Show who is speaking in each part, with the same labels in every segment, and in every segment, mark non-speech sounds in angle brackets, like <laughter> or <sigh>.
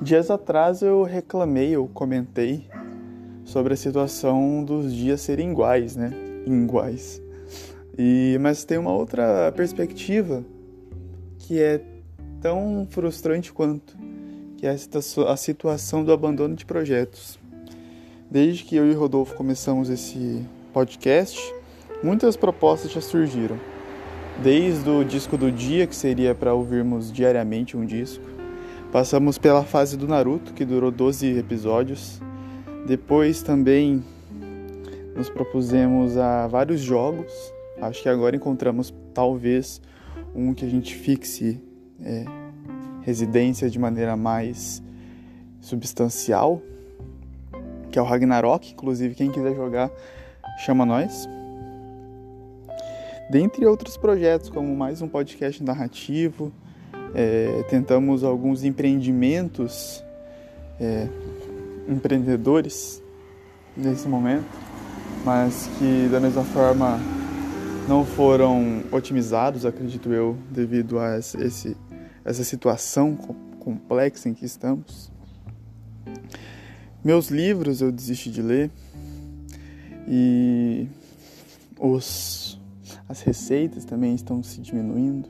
Speaker 1: Dias atrás eu reclamei, eu comentei sobre a situação dos dias serem iguais, né? Iguais. E mas tem uma outra perspectiva que é tão frustrante quanto, que é a situação do abandono de projetos. Desde que eu e Rodolfo começamos esse podcast, muitas propostas já surgiram. Desde o disco do dia, que seria para ouvirmos diariamente um disco, passamos pela fase do Naruto, que durou 12 episódios. Depois também nos propusemos a vários jogos. Acho que agora encontramos talvez um que a gente fixe é, residência de maneira mais substancial, que é o Ragnarok. Inclusive, quem quiser jogar, chama nós. Dentre outros projetos, como mais um podcast narrativo, é, tentamos alguns empreendimentos é, empreendedores nesse momento, mas que da mesma forma não foram otimizados, acredito eu, devido a esse, essa situação complexa em que estamos. Meus livros eu desisti de ler e os, as receitas também estão se diminuindo.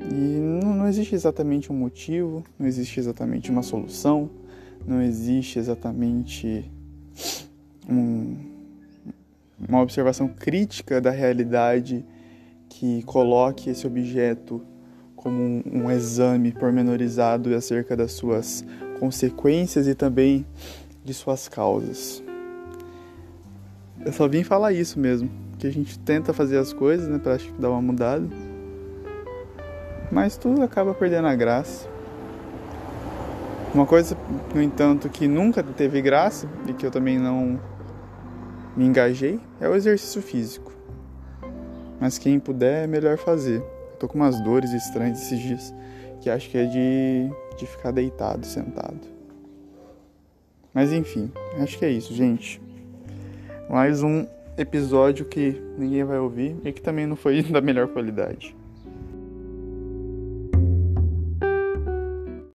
Speaker 1: E não, não existe exatamente um motivo, não existe exatamente uma solução, não existe exatamente um, uma observação crítica da realidade que coloque esse objeto como um, um exame pormenorizado acerca das suas consequências e também de suas causas. Eu só vim falar isso mesmo, que a gente tenta fazer as coisas, né, para dar uma mudada, mas tudo acaba perdendo a graça. Uma coisa, no entanto, que nunca teve graça e que eu também não me engajei é o exercício físico. Mas quem puder é melhor fazer. Tô com umas dores estranhas esses dias que acho que é de, de ficar deitado, sentado. Mas enfim, acho que é isso, gente. Mais um episódio que ninguém vai ouvir e que também não foi <laughs> da melhor qualidade.